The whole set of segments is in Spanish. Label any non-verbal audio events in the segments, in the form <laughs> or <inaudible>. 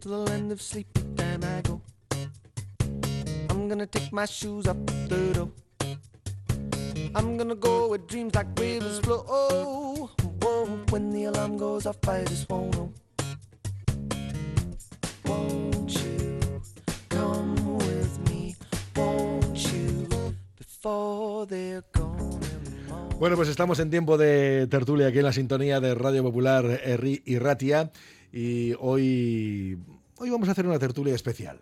to the land of sleep, then I go. I'm gonna take my shoes up the door. I'm gonna go where dreams like rivers flow. Whoa, when the alarm goes off, I just won't know. Won't you come with me? Won't you before they're gone? Bueno, pues estamos en tiempo de tertulia aquí en la sintonía de Radio Popular Erri y Ratia y hoy, hoy vamos a hacer una tertulia especial.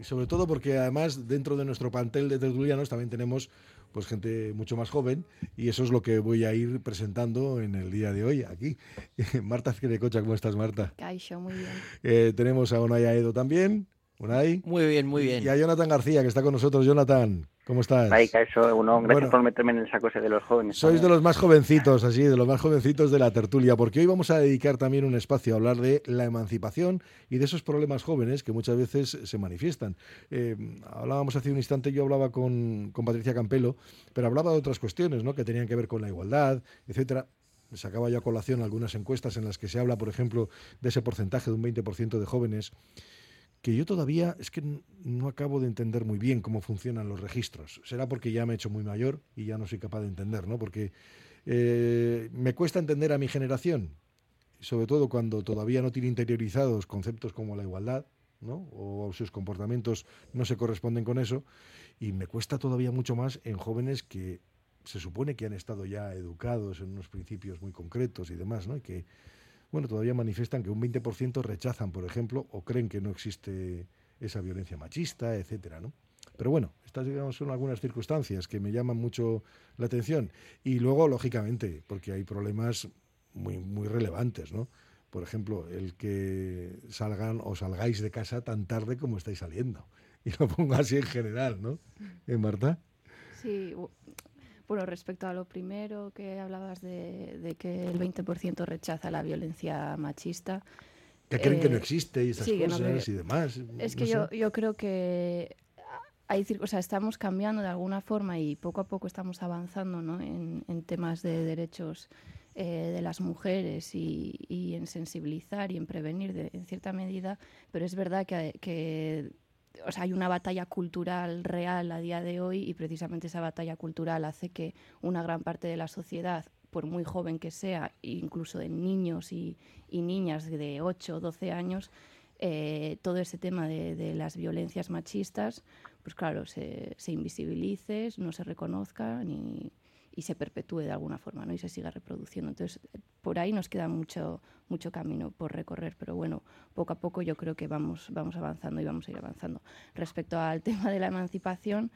Y sobre todo porque además dentro de nuestro pantel de tertulianos también tenemos pues gente mucho más joven y eso es lo que voy a ir presentando en el día de hoy aquí. <laughs> Marta Azquerecocha, ¿cómo estás Marta? Caixo, muy bien. Eh, tenemos a Onaya Edo también. Unai. Muy bien, muy bien. Y a Jonathan García, que está con nosotros. Jonathan, ¿cómo estás? Ay, eso, uno, gracias por meterme en esa cosa de los jóvenes. Sois de los más jovencitos, así, de los más jovencitos de la tertulia, porque hoy vamos a dedicar también un espacio a hablar de la emancipación y de esos problemas jóvenes que muchas veces se manifiestan. Eh, hablábamos hace un instante, yo hablaba con, con Patricia Campelo, pero hablaba de otras cuestiones, ¿no? Que tenían que ver con la igualdad, etcétera sacaba ya a colación algunas encuestas en las que se habla, por ejemplo, de ese porcentaje de un 20% de jóvenes que yo todavía es que no acabo de entender muy bien cómo funcionan los registros. Será porque ya me he hecho muy mayor y ya no soy capaz de entender, ¿no? Porque eh, me cuesta entender a mi generación, sobre todo cuando todavía no tiene interiorizados conceptos como la igualdad, ¿no? O sus comportamientos no se corresponden con eso. Y me cuesta todavía mucho más en jóvenes que se supone que han estado ya educados en unos principios muy concretos y demás, ¿no? Y que bueno, todavía manifiestan que un 20% rechazan, por ejemplo, o creen que no existe esa violencia machista, etcétera, ¿no? Pero bueno, estas digamos, son algunas circunstancias que me llaman mucho la atención. Y luego, lógicamente, porque hay problemas muy, muy relevantes, ¿no? Por ejemplo, el que salgan o salgáis de casa tan tarde como estáis saliendo. <laughs> Y lo pongo así en general, ¿no? ¿Eh, Marta? Sí, bueno, respecto a lo primero que hablabas de, que el 20% rechaza la violencia machista. Que creen que no eh, existe y esas cosas y demás. Es que yo, yo creo que hay, o sea, estamos cambiando de alguna forma y poco a poco estamos avanzando ¿no? en, temas de derechos eh, de las mujeres y, y, en sensibilizar y en prevenir de, en cierta medida, pero es verdad que, que o sea, hay una batalla cultural real a día de hoy y precisamente esa batalla cultural hace que una gran parte de la sociedad, por muy joven que sea, incluso de niños y, niñas de 8 o 12 años, eh, todo ese tema de, las violencias machistas, pues claro, se, invisibilice, no se reconozca ni, y se perpetúe de alguna forma ¿no? y se siga reproduciendo. Entonces, por ahí nos queda mucho, mucho camino por recorrer, pero bueno, poco a poco yo creo que vamos, vamos avanzando y vamos a ir avanzando. Respecto al <laughs> tema de la emancipación,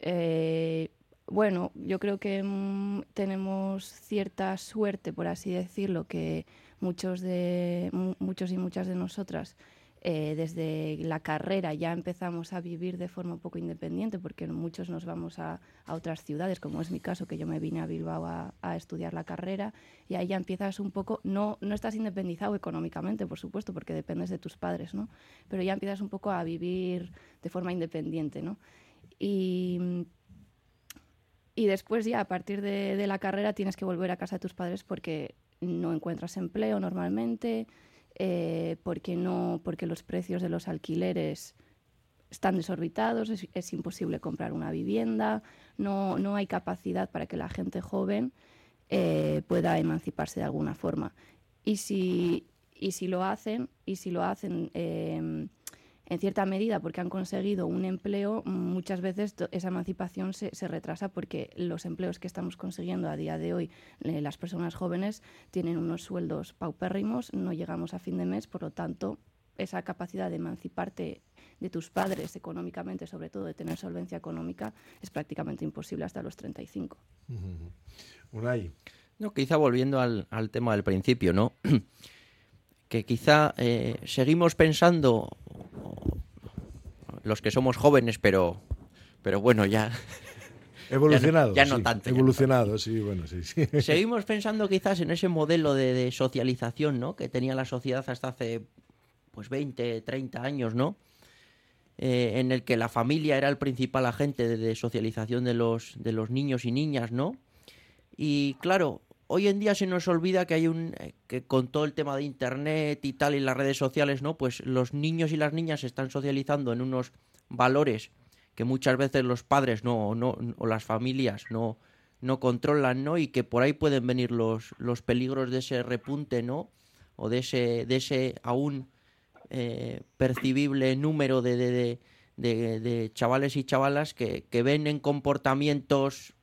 eh, bueno, yo creo que mm, tenemos cierta suerte, por así decirlo, que muchos, de, muchos y muchas de nosotras eh, desde la carrera ya empezamos a vivir de forma un poco independiente, porque muchos nos vamos a, otras ciudades, como es mi caso, que yo me vine a Bilbao a, estudiar la carrera, y ahí ya empiezas un poco, no, no estás independizado económicamente, por supuesto, porque dependes de tus padres, ¿no? pero ya empiezas un poco a vivir de forma independiente. ¿no? Y, y después ya a partir de, de la carrera tienes que volver a casa de tus padres porque no encuentras empleo normalmente, eh, porque, no, porque los precios de los alquileres están desorbitados, es, imposible comprar una vivienda, no, no, hay capacidad para que la gente joven eh, pueda emanciparse de alguna forma. Y si, y si lo hacen, y si lo hacen eh, en cierta medida porque han conseguido un empleo, muchas veces esa emancipación se, se, retrasa porque los empleos que estamos consiguiendo a día de hoy, eh, las personas jóvenes tienen unos sueldos paupérrimos, no llegamos a fin de mes, por lo tanto, esa capacidad de emanciparte de tus padres económicamente, sobre todo de tener solvencia económica, es prácticamente imposible hasta los 35. Unai. No, quizá volviendo al, al tema del principio, ¿no? <clears throat> que quizá eh, seguimos pensando los que somos jóvenes, pero, pero bueno, ya... <laughs> Evolucionado. Ya no, tanto. Evolucionado, sí, bueno, sí, sí. <laughs> Seguimos pensando quizás en ese modelo de, socialización, ¿no? Que tenía la sociedad hasta hace, pues, 20, 30 años, ¿no? Eh, en el que la familia era el principal agente de, socialización de los, de los niños y niñas, ¿no? Y claro, hoy en día se nos olvida que hay un eh, que con todo el tema de internet y tal y las redes sociales, ¿no? Pues los niños y las niñas se están socializando en unos valores que muchas veces los padres no, no o las familias no no controlan, ¿no? Y que por ahí pueden venir los, los peligros de ese repunte, ¿no? O de ese, de ese aún eh, percibible número de, de, de, de, chavales y chavalas que, que ven en comportamientos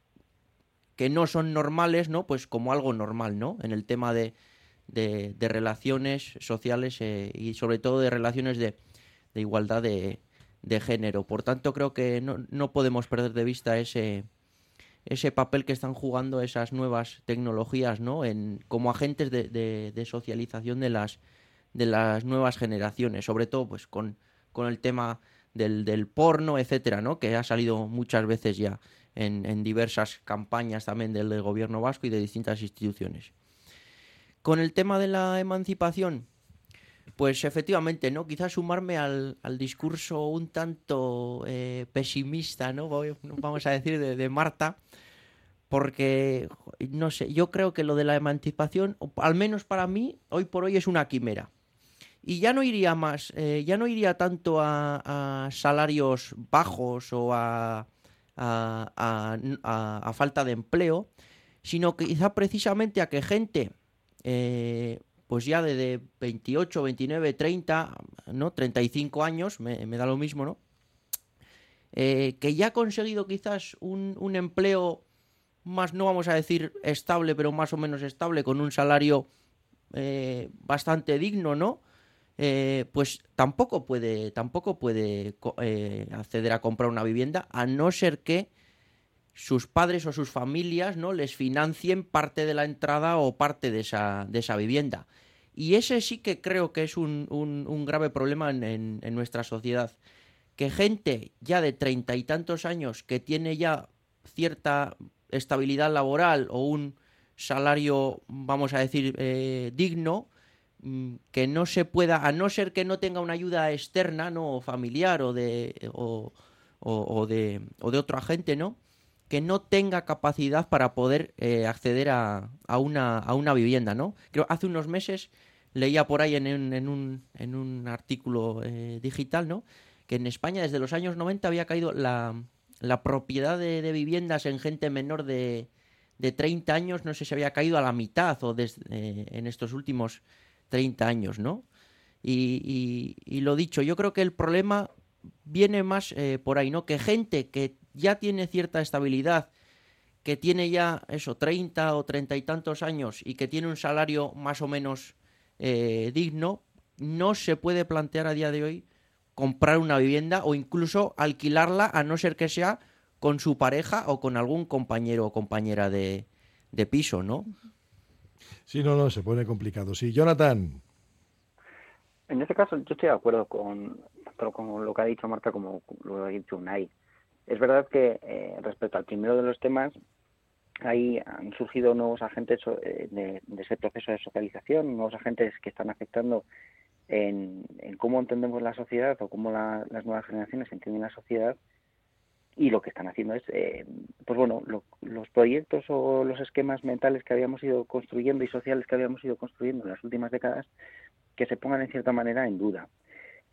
que no son normales, ¿no? Pues como algo normal, ¿no? En el tema de, de, relaciones sociales eh, y sobre todo de relaciones de, de igualdad de, género. Por tanto, creo que no, no podemos perder de vista ese, ese papel que están jugando esas nuevas tecnologías, ¿no? En, como agentes de socialización de las, de las nuevas generaciones, sobre todo pues con, con el tema del, del porno, etcétera, ¿no? Que ha salido muchas veces ya en, diversas campañas también del, gobierno vasco y de distintas instituciones. Con el tema de la emancipación, pues efectivamente, ¿no? Quizás sumarme al, discurso un tanto eh, pesimista, ¿no? Vamos a decir, de, Marta, porque, no sé, yo creo que lo de la emancipación, al menos para mí, hoy por hoy es una quimera. Y ya no iría más, eh, ya no iría tanto a salarios bajos o a, a, falta de empleo, sino quizá precisamente a que gente, eh, pues ya de, de, 28, 29, 30, ¿no? 35 años, me, da lo mismo, ¿no? Eh, que ya ha conseguido quizás un, un, empleo más, no vamos a decir estable, pero más o menos estable, con un salario eh, bastante digno, ¿no? Eh, pues tampoco puede, tampoco puede eh, acceder a comprar una vivienda, a no ser que sus padres o sus familias no les financien parte de la entrada o parte de esa, de esa vivienda. Y ese sí que creo que es un, un, grave problema en, en, nuestra sociedad. Que gente ya de treinta y tantos años que tiene ya cierta estabilidad laboral o un salario, vamos a decir, eh, digno, que no se pueda, a no ser que no tenga una ayuda externa, ¿no? familiar o de, o, o, o de, o de otro agente, ¿no? Que no tenga capacidad para poder eh, acceder a, a, una, a una vivienda, ¿no? Creo hace unos meses leía por ahí en, en, un, en un artículo eh, digital, ¿no? Que en España desde los años 90 había caído la, la propiedad de, viviendas en gente menor de, de 30 años, no sé si había caído a la mitad o des, eh, en estos últimos 30 años, ¿no? Y, lo dicho, yo creo que el problema viene más eh, por ahí, ¿no? Que gente que ya tiene cierta estabilidad, que tiene ya eso, 30 o 30 y tantos años y que tiene un salario más o menos eh, digno, no se puede plantear a día de hoy comprar una vivienda o incluso alquilarla a no ser que sea con su pareja o con algún compañero o compañera de piso, ¿no? Sí, no, no, se pone complicado. Sí, Jonathan. En este caso, yo estoy de acuerdo con, con lo que ha dicho Marta como lo ha dicho Unai. Es verdad que eh, respecto al primero de los temas, ahí han surgido nuevos agentes eh, de, de, ese proceso de socialización, nuevos agentes que están afectando en, en cómo entendemos la sociedad o cómo la, las nuevas generaciones entienden la sociedad y lo que están haciendo es, eh, pues bueno, lo, los proyectos o los esquemas mentales que habíamos ido construyendo y sociales que habíamos ido construyendo en las últimas décadas, que se pongan en cierta manera en duda.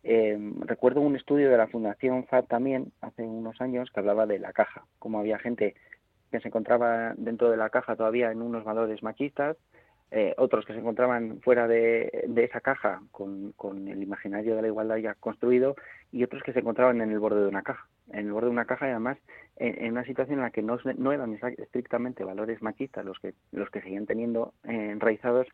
Eh, recuerdo un estudio de la Fundación FAD también, hace unos años, que hablaba de la caja, como había gente que se encontraba dentro de la caja todavía en unos valores machistas, eh, otros que se encontraban fuera de, esa caja con, el imaginario de la igualdad ya construido y otros que se encontraban en el borde de una caja, en el borde de una caja y además en, una situación en la que no, no, eran estrictamente valores machistas los que, los que seguían teniendo eh, enraizados,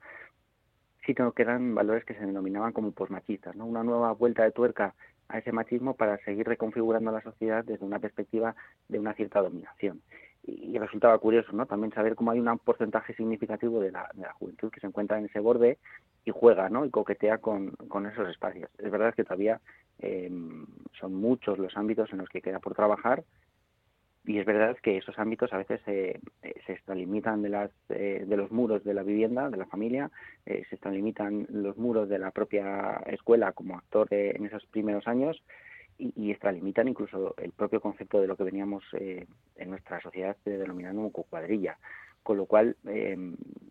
sino que eran valores que se denominaban como posmachistas, ¿no? una nueva vuelta de tuerca a ese machismo para seguir reconfigurando la sociedad desde una perspectiva de una cierta dominación y resultaba curioso, ¿no? También saber cómo hay un porcentaje significativo de la, de la juventud que se encuentra en ese borde y juega, ¿no? Y coquetea con, con esos espacios. Es verdad que todavía eh, son muchos los ámbitos en los que queda por trabajar y es verdad que esos ámbitos a veces eh, se extralimitan de, las, eh, de los muros de la vivienda, de la familia, eh, se extralimitan los muros de la propia escuela como actor en esos primeros años y, y extralimitan incluso el propio concepto de lo que veníamos eh, en nuestra sociedad denominando como cuadrilla. Con lo cual, eh,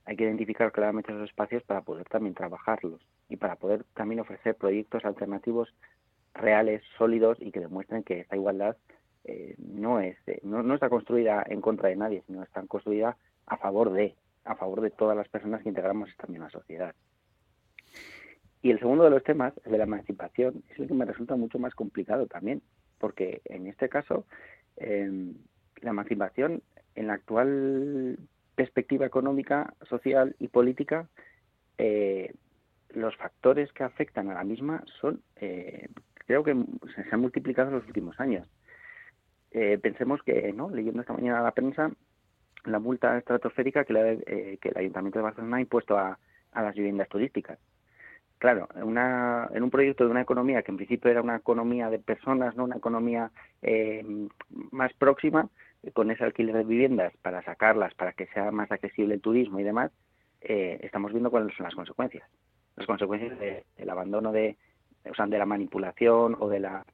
hay que identificar claramente esos espacios para poder también trabajarlos y para poder también ofrecer proyectos alternativos reales, sólidos y que demuestren que esta igualdad eh, no es no, no, está construida en contra de nadie, sino está construida a favor de a favor de todas las personas que integramos esta misma sociedad. Y el segundo de los temas, el de la emancipación, es el que me resulta mucho más complicado también, porque en este caso eh, la emancipación en la actual perspectiva económica, social y política, eh, los factores que afectan a la misma son, eh, creo que se han multiplicado en los últimos años. Eh, pensemos que, ¿no? leyendo esta mañana la prensa, la multa estratosférica que, que el Ayuntamiento de Barcelona ha impuesto a las viviendas turísticas. Claro, una, en un proyecto de una economía que en principio era una economía de personas, no una economía más próxima, con ese alquiler de viviendas para sacarlas, para que sea más accesible el turismo y demás, eh, estamos viendo cuáles son las consecuencias. Las consecuencias del abandono de, o sea, de la manipulación o de la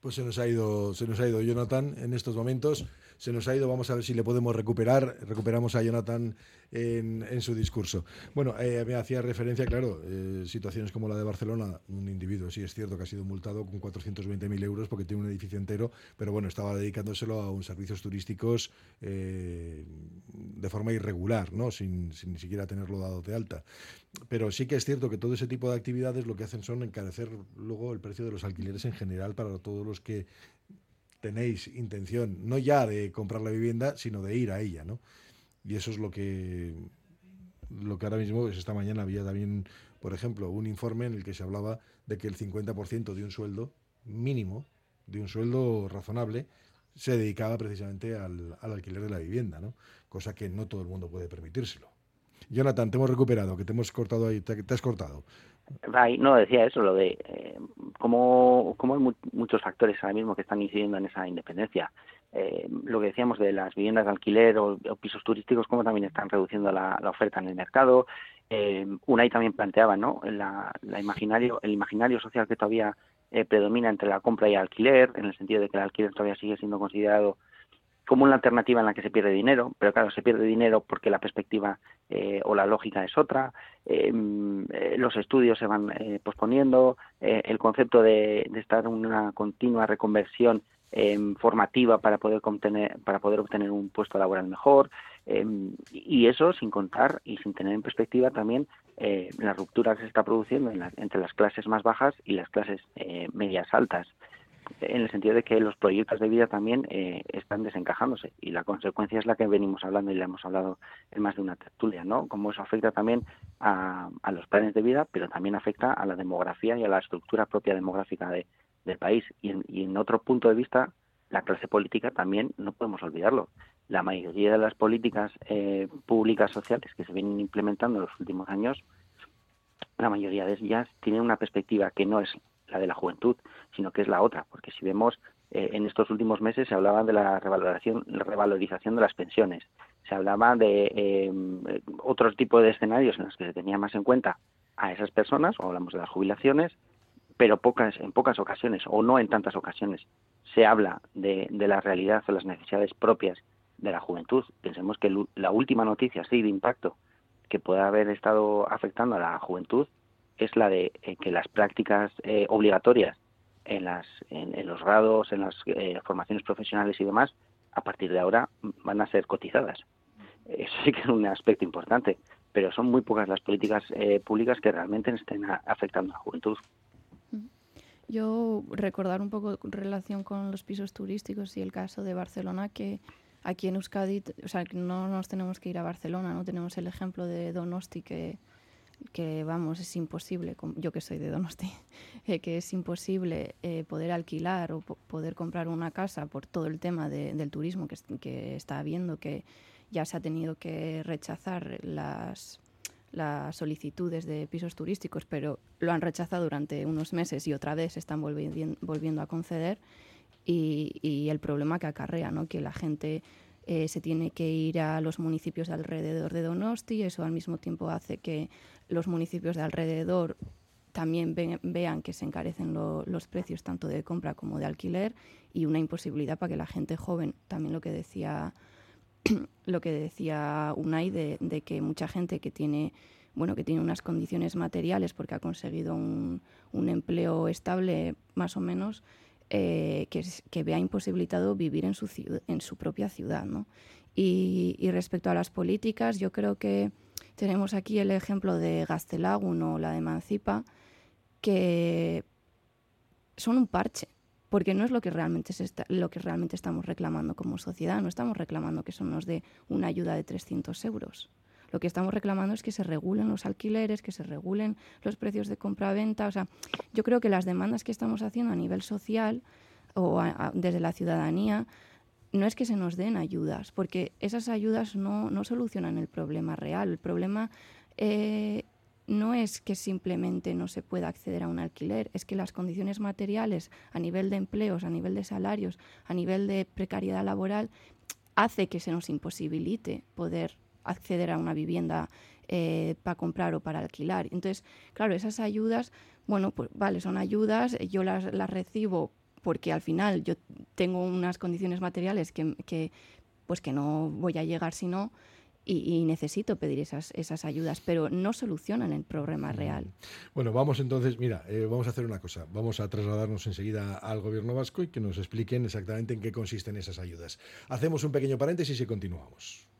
pues se nos ha ido, se nos ha ido Jonathan en estos momentos. Se nos ha ido, vamos a ver si le podemos recuperar. Recuperamos a Jonathan en, su discurso. Bueno, eh, me hacía referencia, claro, eh, situaciones como la de Barcelona, un individuo, sí es cierto que ha sido multado con 420.000 euros porque tiene un edificio entero, pero bueno, estaba dedicándoselo a un servicios turísticos eh, de forma irregular, ¿no? Sin, sin, ni siquiera tenerlo dado de alta. Pero sí que es cierto que todo ese tipo de actividades lo que hacen son encarecer luego el precio de los alquileres en general para todos los que tenéis intención no ya de comprar la vivienda, sino de ir a ella, ¿no? Y eso es lo que lo que ahora mismo es esta mañana había también, por ejemplo, un informe en el que se hablaba de que el 50% de un sueldo mínimo, de un sueldo razonable, se dedicaba precisamente al, alquiler de la vivienda, ¿no? Cosa que no todo el mundo puede permitírselo. Jonathan, te hemos recuperado, que te hemos cortado ahí, te has cortado no, decía eso, lo de eh, cómo, cómo, hay muchos factores ahora mismo que están incidiendo en esa independencia. Eh, lo que decíamos de las viviendas de alquiler o, pisos turísticos, cómo también están reduciendo la, oferta en el mercado. Eh, Unai también planteaba ¿no? la, imaginario, el imaginario social que todavía eh, predomina entre la compra y el alquiler, en el sentido de que el alquiler todavía sigue siendo considerado como una alternativa en la que se pierde dinero, pero claro, se pierde dinero porque la perspectiva eh, o la lógica es otra, em, eh, los estudios se van eh, posponiendo, el concepto de, estar en una continua reconversión em, formativa para poder, obtener, para poder obtener un puesto laboral mejor, em, y eso sin contar y sin tener en perspectiva también la ruptura que se está produciendo entre las clases más bajas y las clases medias altas en el sentido de que los proyectos de vida también eh, están desencajándose y la consecuencia es la que venimos hablando y le hemos hablado en más de una tertulia, ¿no? Cómo eso afecta también a, los planes de vida, pero también afecta a la demografía y a la estructura propia demográfica del país. Y en, otro punto de vista, la clase política también no podemos olvidarlo. La mayoría de las políticas eh, públicas sociales que se vienen implementando en los últimos años, la mayoría de ellas tienen una perspectiva que no es la de la juventud, sino que es la otra, porque si vemos eh, en estos últimos meses se hablaba de la revalorización, revalorización de las pensiones, se hablaba de eh, otros tipos de escenarios en los que se tenía más en cuenta a esas personas, o hablamos de las jubilaciones, pero pocas, en pocas ocasiones, o no en tantas ocasiones, se habla de, la realidad o las necesidades propias de la juventud. Pensemos que la última noticia así de impacto que pueda haber estado afectando a la juventud es la de eh, que las prácticas eh, obligatorias en, las, en, los grados, en las eh, formaciones profesionales y demás, a partir de ahora van a ser cotizadas. Eso sí que es un aspecto importante, pero son muy pocas las políticas públicas que realmente estén afectando a la juventud. Yo recordar un poco en relación con los pisos turísticos y el caso de Barcelona, que aquí en Euskadi, o sea, no nos tenemos que ir a Barcelona, no tenemos el ejemplo de Donosti que que vamos, es imposible, yo que soy de Donosti, <laughs> eh, que es imposible eh, poder alquilar o poder comprar una casa por todo el tema del turismo que, que, está habiendo, que ya se ha tenido que rechazar las, las solicitudes de pisos turísticos, pero lo han rechazado durante unos meses y otra vez están volviendo, volviendo a conceder. Y, y, el problema que acarrea, ¿no? que la gente eh, se tiene que ir a los municipios alrededor de Donosti, eso al mismo tiempo hace que los municipios de alrededor también vean que se encarecen los precios tanto de compra como de alquiler y una imposibilidad para que la gente joven, también lo que decía <clears throat> lo que decía Unai de, que mucha gente que tiene bueno, que tiene unas condiciones materiales porque ha conseguido un empleo estable más o menos, eh, que, que, vea imposibilitado vivir en su, en su propia ciudad. ¿no? Y, y, respecto a las políticas, yo creo que tenemos aquí el ejemplo de Gastelagun o la de Emancipa, que son un parche, porque no es lo que realmente se lo que realmente estamos reclamando como sociedad. No estamos reclamando que eso nos una ayuda de 300 euros. Lo que estamos reclamando es que se regulen los alquileres, que se regulen los precios de compra-venta. O sea, yo creo que las demandas que estamos haciendo a nivel social o a, desde la ciudadanía no es que se nos den ayudas, porque esas ayudas no, no solucionan el problema real. El problema eh, no es que simplemente no se pueda acceder a un alquiler, es que las condiciones materiales a nivel de empleos, a nivel de salarios, a nivel de precariedad laboral, hace que se nos imposibilite poder acceder a una vivienda eh, para comprar o para alquilar. Entonces, claro, esas ayudas, bueno, pues vale, son ayudas, yo las, las recibo porque al final yo tengo unas condiciones materiales que, que, pues que no voy a llegar si no, y, y, necesito pedir esas, esas ayudas, pero no solucionan el problema real. Bueno, vamos entonces, mira, eh, vamos a hacer una cosa, vamos a trasladarnos enseguida al gobierno vasco y que nos expliquen exactamente en qué consisten esas ayudas. Hacemos un pequeño paréntesis y continuamos.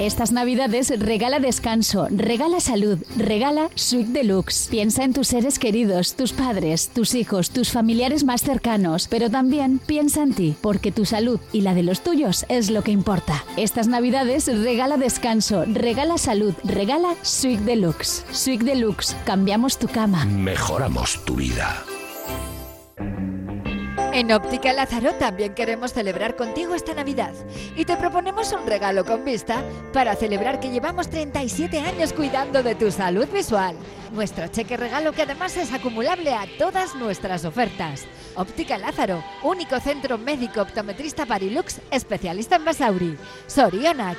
Estas navidades regala descanso, regala salud, regala Suite Deluxe. Piensa en tus seres queridos, tus padres, tus hijos, tus familiares más cercanos, pero también piensa en ti, porque tu salud y la de los tuyos es lo que importa. Estas navidades regala descanso, regala salud, regala Suite Deluxe. Suite Deluxe, cambiamos tu cama. Mejoramos tu vida. En Óptica Lázaro también queremos celebrar contigo esta Navidad y te proponemos un regalo con vista para celebrar que llevamos 37 años cuidando de tu salud visual. Nuestro cheque regalo que además es acumulable a todas nuestras ofertas. Óptica Lázaro, único centro médico optometrista Parilux, especialista en Basauri. Sorionac.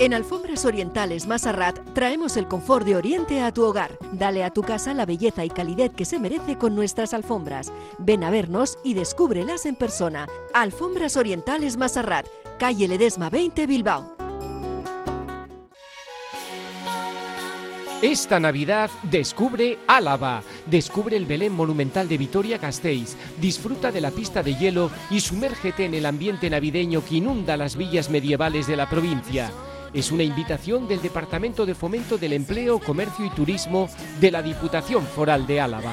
En Alfombras Orientales Masarrat traemos el confort de Oriente a tu hogar. Dale a tu casa la belleza y calidez que se merece con nuestras alfombras. Ven a vernos y descúbrelas en persona. Alfombras Orientales Masarrat, calle Ledesma 20 Bilbao. Esta Navidad descubre Álava, descubre el Belén monumental de Vitoria-Gasteiz, disfruta de la pista de hielo y sumérgete en el ambiente navideño que inunda las villas medievales de la provincia. Es una invitación del Departamento de Fomento del Empleo, Comercio y Turismo de la Diputación Foral de Álava.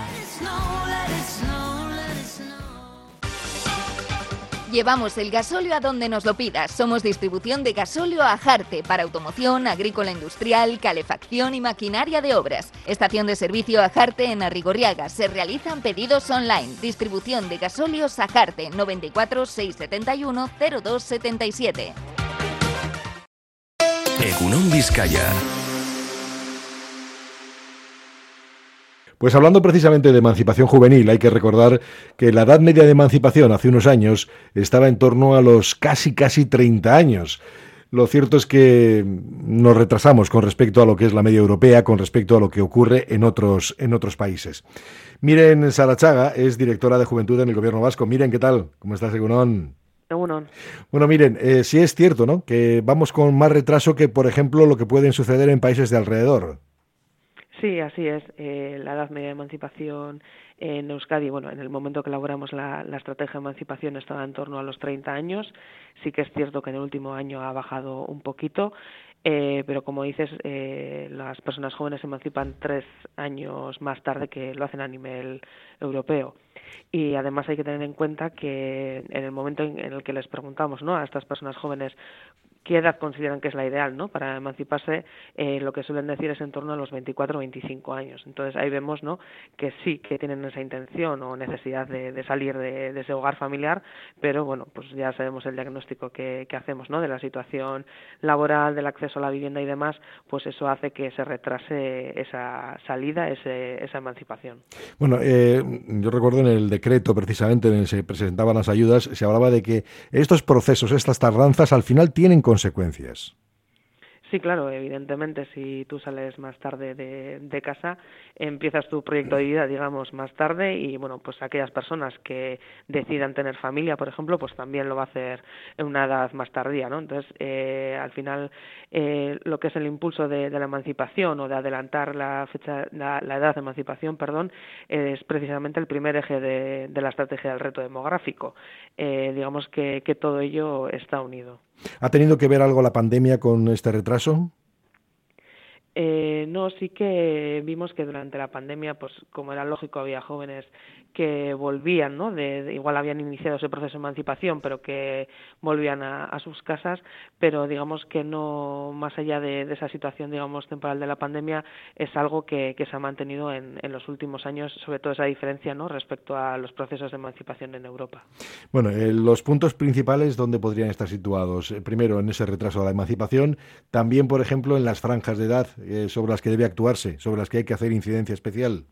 Llevamos el gasóleo a donde nos lo pidas. Somos distribución de gasóleo a Jarte para automoción, agrícola industrial, calefacción y maquinaria de obras. Estación de servicio a Jarte en Arrigorriaga. Se realizan pedidos online. Distribución de gasóleos a Jarte 94 671 0277. Egunon Vizcaya. Pues hablando precisamente de emancipación juvenil, hay que recordar que la edad media de emancipación hace unos años estaba en torno a los casi casi 30 años. Lo cierto es que nos retrasamos con respecto a lo que es la media europea, con respecto a lo que ocurre en otros, en otros países. Miren Sarachaga es directora de Juventud en el Gobierno Vasco. Miren, ¿qué tal? ¿Cómo estás, Bueno, miren, eh, sí es cierto, ¿no? Que vamos con más retraso que, por ejemplo, lo que pueden suceder en países de alrededor. Sí, así es. Eh, la edad media de emancipación en Euskadi, bueno, en el momento que elaboramos la, la, estrategia de emancipación estaba en torno a los 30 años. Sí que es cierto que en el último año ha bajado un poquito, eh, pero como dices, eh, las personas jóvenes se emancipan tres años más tarde que lo hacen a nivel europeo. Y además hay que tener en cuenta que en el momento en el que les preguntamos ¿no? a estas personas jóvenes qué edad consideran que es la ideal ¿no? para emanciparse, eh, lo que suelen decir es en torno a los 24 o 25 años. Entonces ahí vemos ¿no? que sí que tienen esa intención o necesidad de, salir de, ese hogar familiar, pero bueno, pues ya sabemos el diagnóstico que, hacemos ¿no? de la situación laboral, del acceso a la vivienda y demás, pues eso hace que se retrase esa salida, esa emancipación. Bueno, eh, yo recuerdo en el decreto precisamente en el que se presentaban las ayudas, se hablaba de que estos procesos, estas tardanzas, al final tienen consecuencias. Sí, claro, evidentemente, si tú sales más tarde de, casa, empiezas tu proyecto de vida, digamos, más tarde y, bueno, pues aquellas personas que decidan tener familia, por ejemplo, pues también lo va a hacer en una edad más tardía, ¿no? Entonces, eh, al final, eh, lo que es el impulso de, la emancipación o de adelantar la fecha, la, edad de emancipación, perdón, es precisamente el primer eje de, la estrategia del reto demográfico. Eh, digamos que todo ello está unido. ¿Ha tenido que ver algo la pandemia con este retraso? Eh, no, sí que vimos que durante la pandemia, pues como era lógico, había jóvenes que volvían, ¿no? De, igual habían iniciado ese proceso de emancipación, pero que volvían a, sus casas, pero digamos que no, más allá de, esa situación, digamos, temporal de la pandemia, es algo que, se ha mantenido en, los últimos años, sobre todo esa diferencia, ¿no? Respecto a los procesos de emancipación en Europa. Bueno, eh, los puntos principales, ¿dónde podrían estar situados? Eh, primero, en ese retraso de la emancipación, también, por ejemplo, en las franjas de edad eh, sobre las que debe actuarse, sobre las que hay que hacer incidencia especial.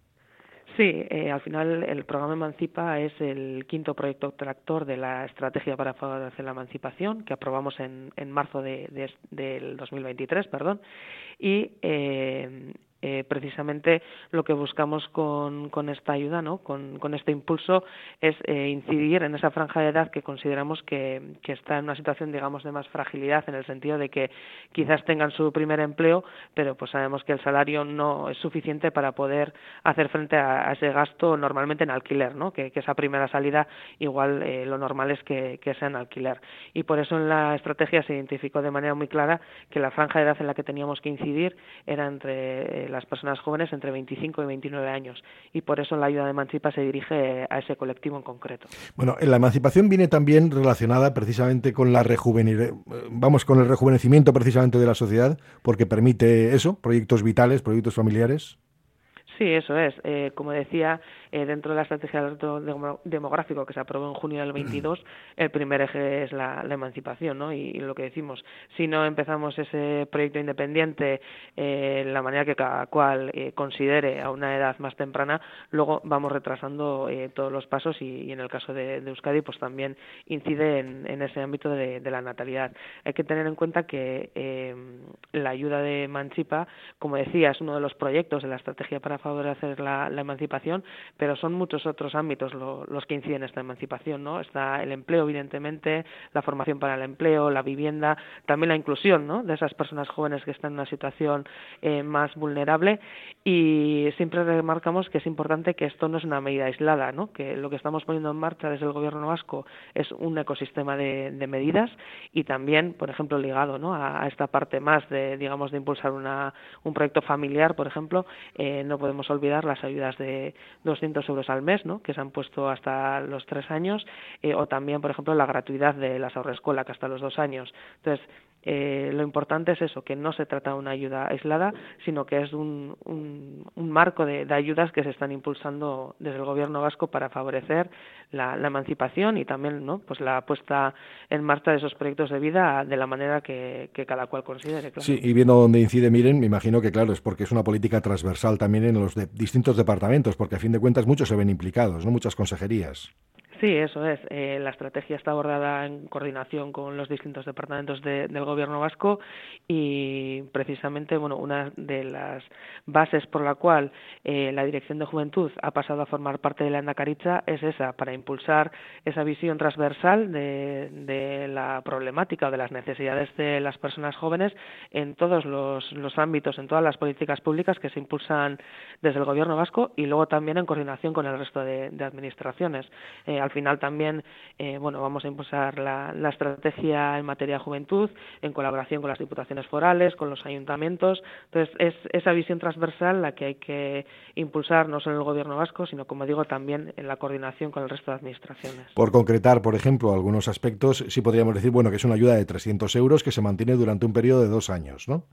Sí, eh, al final el programa Emancipa es el quinto proyecto tractor de la estrategia para favorecer la emancipación que aprobamos en, en marzo de, de, del 2023, perdón, y eh, eh, precisamente lo que buscamos con, con esta ayuda, ¿no? con, con este impulso, es eh, incidir en esa franja de edad que consideramos que, que, está en una situación, digamos, de más fragilidad, en el sentido de que quizás tengan su primer empleo, pero pues sabemos que el salario no es suficiente para poder hacer frente a, ese gasto normalmente en alquiler, ¿no? que, esa primera salida igual eh, lo normal es que, que sea en alquiler. Y por eso en la estrategia se identificó de manera muy clara que la franja de edad en la que teníamos que incidir era entre las personas jóvenes entre 25 y 29 años y por eso la ayuda de Emancipa se dirige a ese colectivo en concreto. Bueno, la emancipación viene también relacionada precisamente con la vamos con el rejuvenecimiento precisamente de la sociedad porque permite eso, proyectos vitales, proyectos familiares. Sí, eso es. Eh, como decía, eh, dentro de la estrategia del reto demográfico que se aprobó en junio del <clears throat> 22, el primer eje es la, emancipación, ¿no? Y, lo que decimos, si no empezamos ese proyecto independiente eh, la manera que cada cual eh, considere a una edad más temprana, luego vamos retrasando eh, todos los pasos y, en el caso de, Euskadi, pues también incide en, ese ámbito de, la natalidad. Hay que tener en cuenta que la ayuda de Emancipa, como decía, es uno de los proyectos de la estrategia para favorecer la, la emancipación, pero son muchos otros ámbitos los que inciden en esta emancipación, ¿no? Está el empleo, evidentemente, la formación para el empleo, la vivienda, también la inclusión, ¿no? De esas personas jóvenes que están en una situación eh, más vulnerable y siempre remarcamos que es importante que esto no es una medida aislada, ¿no? Que lo que estamos poniendo en marcha desde el Gobierno vasco es un ecosistema de, medidas y también, por ejemplo, ligado, ¿no? A, esta parte más de, digamos, de impulsar una, un proyecto familiar, por ejemplo, eh, no podemos olvidar las ayudas de 200 euros al mes, ¿no? que se han puesto hasta los tres años, eh, o también, por ejemplo, la gratuidad de las ahorrescuela, que hasta los dos años. Entonces, eh, lo importante es eso, que no se trata de una ayuda aislada, sino que es un, un, marco de, ayudas que se están impulsando desde el Gobierno vasco para favorecer la, emancipación y también ¿no? pues la puesta en marcha de esos proyectos de vida de la manera que, cada cual considere. Sí, y viendo dónde incide, miren, me imagino que claro, es porque es una política transversal también en los distintos departamentos, porque a fin de cuentas muchos se ven implicados, no muchas consejerías. Sí, eso es. Eh, la estrategia está abordada en coordinación con los distintos departamentos del Gobierno vasco y precisamente, bueno, una de las bases por la cual eh, la Dirección de Juventud ha pasado a formar parte de la Andacaritza es esa, para impulsar esa visión transversal de, de la problemática o de las necesidades de las personas jóvenes en todos los, los ámbitos, en todas las políticas públicas que se impulsan desde el Gobierno vasco y luego también en coordinación con el resto de, administraciones. Eh, al final también, eh, bueno, vamos a impulsar la, la, estrategia en materia de juventud en colaboración con las diputaciones forales, con los ayuntamientos. Entonces, es esa visión transversal la que hay que impulsar no solo en el gobierno vasco, sino, como digo, también en la coordinación con el resto de administraciones. Por concretar, por ejemplo, algunos aspectos, sí podríamos decir, bueno, que es una ayuda de 300 euros que se mantiene durante un periodo de dos años, ¿no?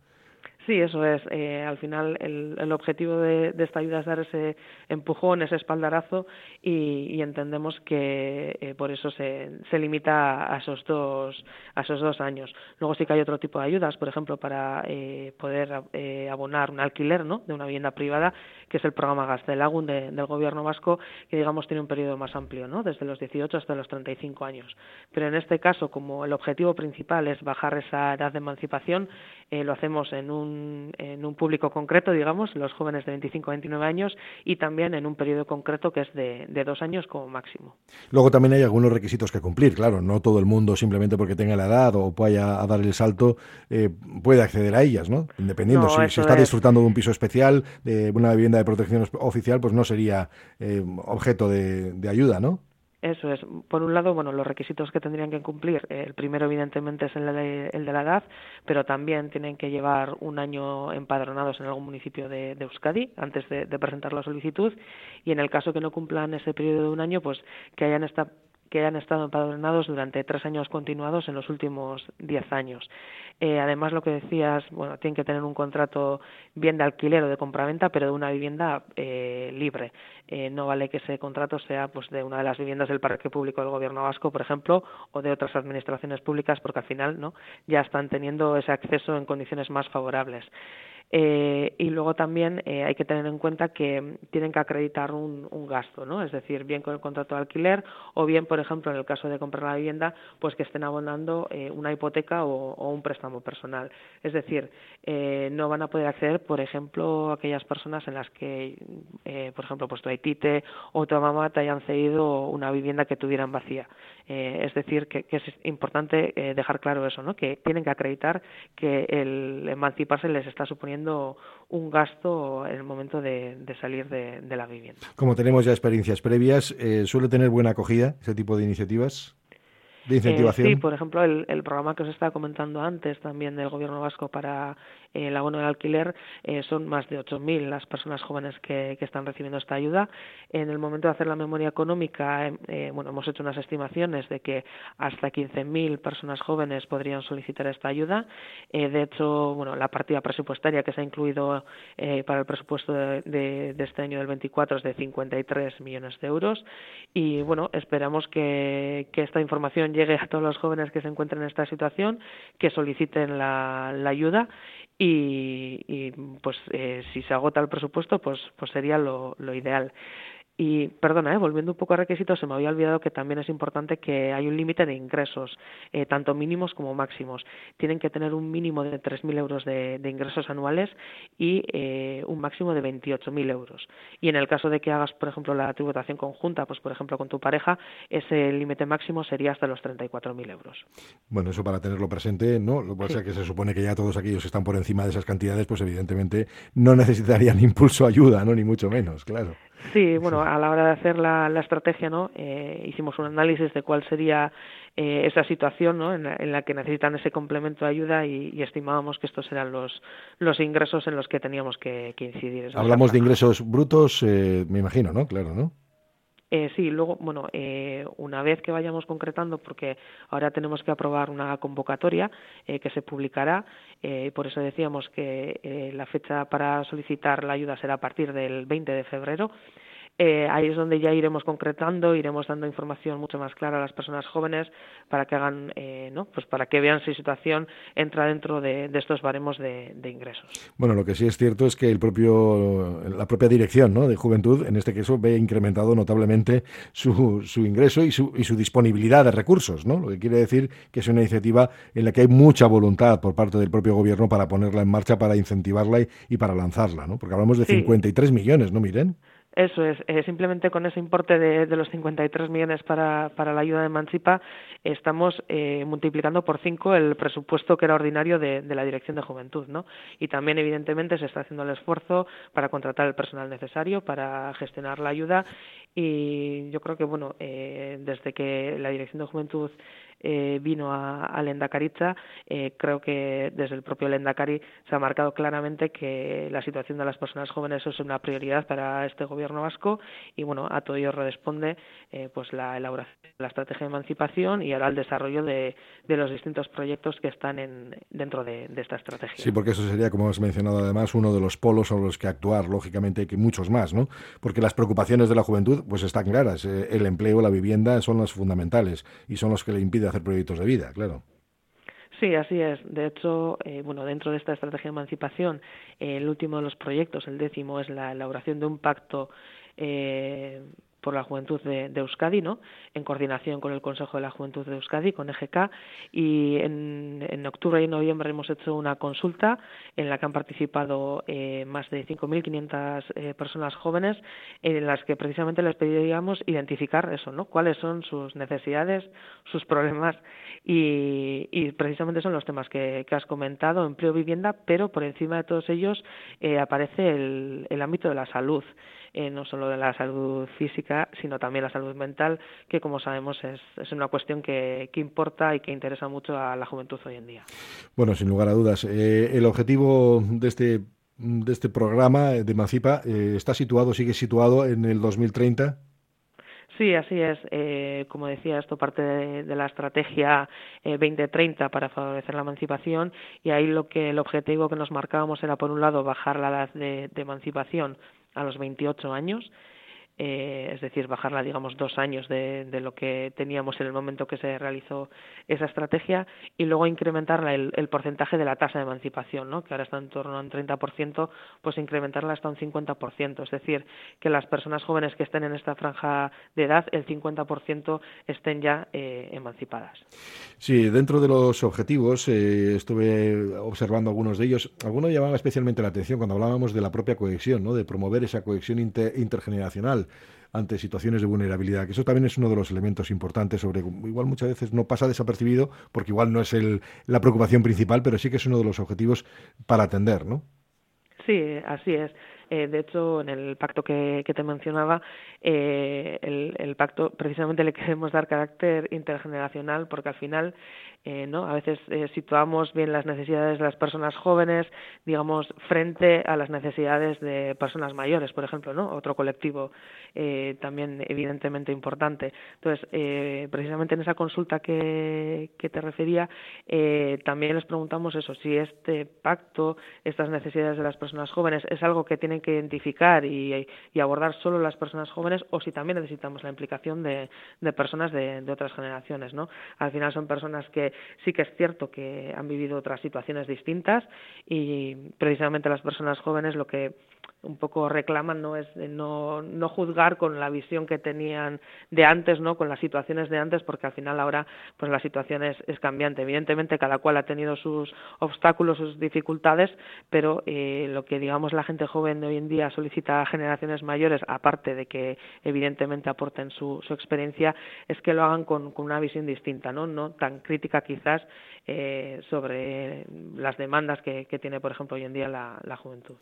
Sí, eso es. Eh, al final, el, el objetivo de, esta ayuda es dar ese empujón, ese espaldarazo, y, y entendemos que eh, por eso se, se, limita a esos dos a esos dos años. Luego sí que hay otro tipo de ayudas, por ejemplo, para eh, poder eh, abonar un alquiler, ¿no? De una vivienda privada, que es el programa Gastelagun de, del Gobierno vasco, que digamos tiene un periodo más amplio, ¿no? Desde los 18 hasta los 35 años. Pero en este caso, como el objetivo principal es bajar esa edad de emancipación, lo hacemos en un en un público concreto, digamos, los jóvenes de 25 a 29 años, y también en un periodo concreto que es de, de, dos años como máximo. Luego también hay algunos requisitos que cumplir, claro, no todo el mundo simplemente porque tenga la edad o vaya a dar el salto eh, puede acceder a ellas, ¿no? Dependiendo, no, si, si, está es. disfrutando de un piso especial, de una vivienda de protección oficial, pues no sería eh, objeto de, ayuda, ¿no? Eso es. Por un lado, bueno, los requisitos que tendrían que cumplir, el primero evidentemente es el de, la edad, pero también tienen que llevar un año empadronados en algún municipio de, de Euskadi antes de, de, presentar la solicitud y en el caso que no cumplan ese periodo de un año, pues que hayan esta, que hayan estado empadronados durante tres años continuados en los últimos diez años. Eh, además, lo que decías, bueno, tienen que tener un contrato bien de alquiler o de compraventa, pero de una vivienda eh, libre. Eh, no vale que ese contrato sea pues de una de las viviendas del parque público del gobierno vasco, por ejemplo, o de otras administraciones públicas, porque al final no ya están teniendo ese acceso en condiciones más favorables. Eh, y luego también eh, hay que tener en cuenta que tienen que acreditar un, un, gasto, ¿no? Es decir, bien con el contrato de alquiler o bien, por ejemplo, en el caso de comprar la vivienda, pues que estén abonando eh, una hipoteca o, un préstamo personal. Es decir, eh, no van a poder acceder, por ejemplo, aquellas personas en las que, eh, por ejemplo, pues tu Aitite o tu mamá te hayan cedido una vivienda que tuvieran vacía. Eh, es decir, que, que es importante dejar claro eso, ¿no? Que tienen que acreditar que el emanciparse les está suponiendo un gasto en el momento de, de salir de, de, la vivienda. Como tenemos ya experiencias previas, eh, ¿suele tener buena acogida ese tipo de iniciativas? de incentivación. Eh, sí, por ejemplo, el, el, programa que os estaba comentando antes también del Gobierno vasco para el abono de alquiler eh, son más de 8.000 las personas jóvenes que, están recibiendo esta ayuda. En el momento de hacer la memoria económica, eh, bueno, hemos hecho unas estimaciones de que hasta 15.000 personas jóvenes podrían solicitar esta ayuda. Eh, de hecho, bueno, la partida presupuestaria que se ha incluido eh, para el presupuesto de, este año del 24 es de 53 millones de euros. Y bueno, esperamos que, esta información llegue a todos los jóvenes que se encuentren en esta situación, que soliciten la ayuda y, y pues eh, si se agota el presupuesto pues pues sería lo, lo ideal y, perdona, eh, volviendo un poco a requisitos, se me había olvidado que también es importante que hay un límite de ingresos, eh, tanto mínimos como máximos. Tienen que tener un mínimo de 3.000 euros de, de, ingresos anuales y eh, un máximo de 28.000 euros. Y en el caso de que hagas, por ejemplo, la tributación conjunta, pues por ejemplo con tu pareja, ese límite máximo sería hasta los 34.000 euros. Bueno, eso para tenerlo presente, ¿no? Lo que pasa sí. es que se supone que ya todos aquellos que están por encima de esas cantidades, pues evidentemente no necesitarían <laughs> impulso ayuda, ¿no? Ni mucho menos, claro. Sí, bueno, a la hora de hacer la, la estrategia, ¿no? Eh, hicimos un análisis de cuál sería eh, esa situación, ¿no? En la, en la, que necesitan ese complemento de ayuda y, y, estimábamos que estos eran los, los ingresos en los que teníamos que, que incidir. Hablamos de ingresos brutos, eh, me imagino, ¿no? Claro, ¿no? Eh, sí, luego, bueno, una vez que vayamos concretando, porque ahora tenemos que aprobar una convocatoria eh, que se publicará, eh, por eso decíamos que eh, la fecha para solicitar la ayuda será a partir del 20 de febrero eh, ahí es donde ya iremos concretando, iremos dando información mucho más clara a las personas jóvenes para que hagan, eh, ¿no? Pues para que vean si situación entra dentro de, de estos baremos de, de, ingresos. Bueno, lo que sí es cierto es que el propio, la propia dirección ¿no? de Juventud, en este caso, ve incrementado notablemente su, su ingreso y su, y su disponibilidad de recursos, ¿no? Lo que quiere decir que es una iniciativa en la que hay mucha voluntad por parte del propio gobierno para ponerla en marcha, para incentivarla y, y para lanzarla, ¿no? Porque hablamos de sí. 53 millones, ¿no, Miren? Eso es, eh, simplemente con ese importe de, de, los 53 millones para, para la ayuda de Emancipa estamos eh, multiplicando por cinco el presupuesto que era ordinario de, de, la Dirección de Juventud, ¿no? Y también, evidentemente, se está haciendo el esfuerzo para contratar el personal necesario, para gestionar la ayuda y yo creo que, bueno, eh, desde que la Dirección de Juventud eh, vino a, a Lendacaritza, eh, creo que desde el propio Lendakari se ha marcado claramente que la situación de las personas jóvenes es una prioridad para este gobierno vasco y bueno, a todo ello responde eh, pues la elaboración de la estrategia de emancipación y ahora el desarrollo de, de los distintos proyectos que están en, dentro de, esta estrategia. Sí, porque eso sería, como has mencionado además, uno de los polos sobre los que actuar, lógicamente hay que muchos más, ¿no? Porque las preocupaciones de la juventud pues están claras, eh, el empleo, la vivienda son las fundamentales y son los que le hacer proyectos de vida, claro. Sí, así es. De hecho, eh, bueno, dentro de esta estrategia de emancipación, eh, el último de los proyectos, el décimo, es la elaboración de un pacto eh, por la Juventud de, Euskadi, ¿no? en coordinación con el Consejo de la Juventud de Euskadi, con EGK, y en, octubre y noviembre hemos hecho una consulta en la que han participado eh, más de 5.500 eh, personas jóvenes, en las que precisamente les pedíamos identificar eso, ¿no? cuáles son sus necesidades, sus problemas, y, y precisamente son los temas que, que, has comentado, empleo, vivienda, pero por encima de todos ellos eh, aparece el, el ámbito de la salud eh, no solo de la salud física, sino también la salud mental, que como sabemos es, es una cuestión que, que, importa y que interesa mucho a la juventud hoy en día. Bueno, sin lugar a dudas, eh, el objetivo de este de este programa de Emancipa eh, está situado, sigue situado en el 2030. Sí, así es. Eh, como decía, esto parte de, de la estrategia eh, 2030 para favorecer la emancipación y ahí lo que el objetivo que nos marcábamos era, por un lado, bajar la edad de, de emancipación a los 28 años, eh, es decir, bajarla, digamos, dos años de, de, lo que teníamos en el momento que se realizó esa estrategia y luego incrementarla el, el porcentaje de la tasa de emancipación, ¿no? que ahora está en torno a un 30%, pues incrementarla hasta un 50%, es decir, que las personas jóvenes que estén en esta franja de edad, el 50% estén ya eh, emancipadas. Sí, dentro de los objetivos, eh, estuve observando algunos de ellos, algunos llamaban especialmente la atención cuando hablábamos de la propia cohesión, ¿no? de promover esa cohesión inter intergeneracional ante situaciones de vulnerabilidad, que eso también es uno de los elementos importantes sobre igual muchas veces no pasa desapercibido porque igual no es el, la preocupación principal, pero sí que es uno de los objetivos para atender, ¿no? Sí, así es. Eh, de hecho, en el pacto que, te mencionaba, eh, el, pacto precisamente le queremos dar carácter intergeneracional porque al final eh, ¿no? A veces eh, situamos bien las necesidades de las personas jóvenes, digamos, frente a las necesidades de personas mayores, por ejemplo, ¿no? Otro colectivo eh, también evidentemente importante. Entonces, eh, precisamente en esa consulta que, te refería, eh, también les preguntamos eso, si este pacto, estas necesidades de las personas jóvenes, es algo que tienen que identificar y, y abordar solo las personas jóvenes o si también necesitamos la implicación de, de personas de, de otras generaciones, ¿no? Al final son personas que sí que es cierto que han vivido otras situaciones distintas y precisamente las personas jóvenes lo que un poco reclaman no es no, no juzgar con la visión que tenían de antes, ¿no? con las situaciones de antes, porque al final ahora pues la situación es, es cambiante. Evidentemente cada cual ha tenido sus obstáculos, sus dificultades, pero eh, lo que digamos la gente joven de hoy en día solicita a generaciones mayores, aparte de que evidentemente aporten su, su experiencia, es que lo hagan con, con una visión distinta, no, no tan crítica quizás eh, sobre las demandas que, que, tiene, por ejemplo, hoy en día la, la juventud.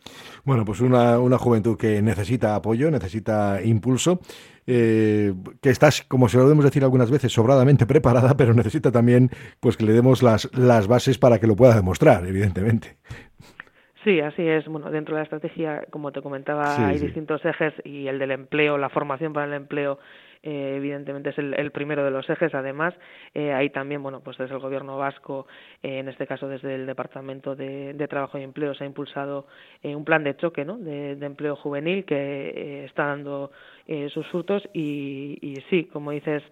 Bueno, pues una, una, juventud que necesita apoyo, necesita impulso, eh, que está, como se lo debemos decir algunas veces, sobradamente preparada, pero necesita también pues que le demos las, las bases para que lo pueda demostrar, evidentemente. Sí, así es. Bueno, dentro de la estrategia, como te comentaba, sí, hay sí. distintos ejes y el del empleo, la formación para el empleo eh, evidentemente es el, primero de los ejes. Además, eh, ahí también, bueno, pues desde el Gobierno vasco, eh, en este caso desde el Departamento de, Trabajo y Empleo, se ha impulsado eh, un plan de choque, ¿no? De, empleo juvenil que está dando sus frutos y, y sí, como dices,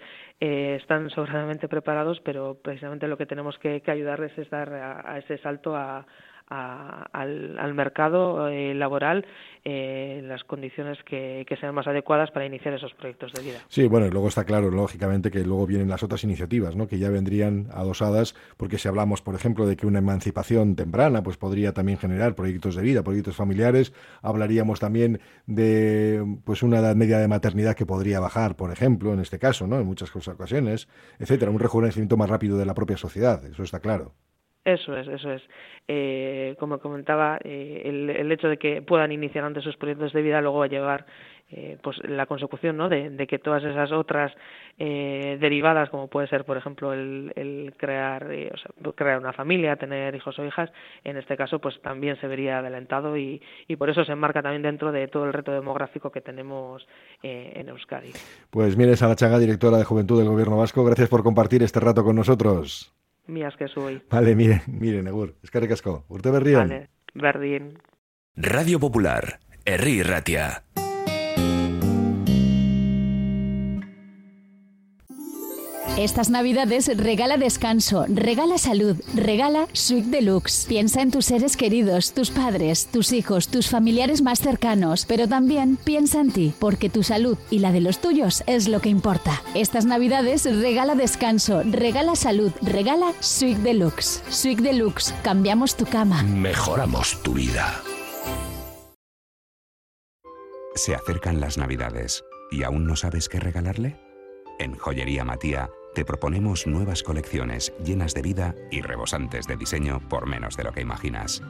están sobradamente preparados, pero precisamente lo que tenemos que, ayudarles es dar a ese salto a al, mercado eh, laboral eh, las condiciones que, sean más adecuadas para iniciar esos proyectos de vida. Sí, bueno, luego está claro, lógicamente, que luego vienen las otras iniciativas, ¿no? que ya vendrían adosadas, porque si hablamos, por ejemplo, de que una emancipación temprana pues podría también generar proyectos de vida, proyectos familiares, hablaríamos también de pues una edad media de maternidad que podría bajar, por ejemplo, en este caso, ¿no? en muchas ocasiones, etcétera, un rejuvenecimiento más rápido de la propia sociedad, eso está claro. Eso es, eso es. Eh, como comentaba, eh, el, el, hecho de que puedan iniciar antes sus proyectos de vida luego va a llevar eh, pues la consecución ¿no? de, que todas esas otras eh, derivadas, como puede ser, por ejemplo, el, el crear, o sea, crear una familia, tener hijos o hijas, en este caso, pues también se vería adelantado y, y por eso se enmarca también dentro de todo el reto demográfico que tenemos en Euskadi. Pues mire, Salachaga, directora de Juventud del Gobierno Vasco, gracias por compartir este rato con nosotros. Mi askezu hoi. Vale, miren, miren, egur. Eskerrik asko. Urte berrian. Vale, berdin. Radio Popular, herri irratia. Estas navidades regala descanso, regala salud, regala Suite Deluxe. Piensa en tus seres queridos, tus padres, tus hijos, tus familiares más cercanos, pero también piensa en ti, porque tu salud y la de los tuyos es lo que importa. Estas navidades regala descanso, regala salud, regala Suite Deluxe. Suite Deluxe, cambiamos tu cama. Mejoramos tu vida. Se acercan las navidades y aún no sabes qué regalarle. En Joyería Matía te proponemos nuevas colecciones llenas de vida y rebosantes de diseño por menos de lo que imaginas.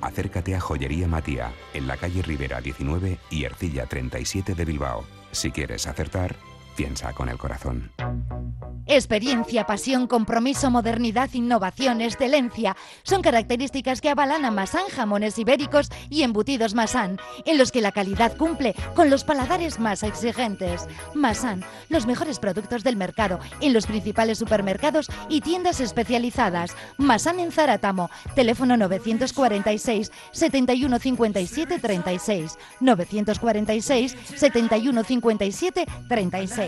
Acércate a Joyería Matía en la calle Rivera 19 y Ercilla 37 de Bilbao. Si quieres acertar, piensa con el corazón. Experiencia, pasión, compromiso, modernidad, innovación, excelencia son características que avalan a Masán Jamones Ibéricos y Embutidos Masán, en los que la calidad cumple con los paladares más exigentes. Masán, los mejores productos del mercado en los principales supermercados y tiendas especializadas. Masán en Zaratamo, teléfono 946 71 57 36 946 71 57 36.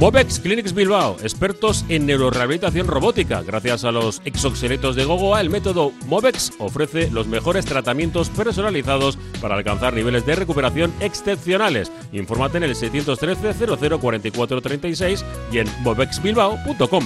Movex Clinics Bilbao, expertos en neurorehabilitación robótica. Gracias a los exoxeletos de Gogoa, el método Movex ofrece los mejores tratamientos personalizados para alcanzar niveles de recuperación excepcionales. Infórmate en el 613 00 36 y en movexbilbao.com.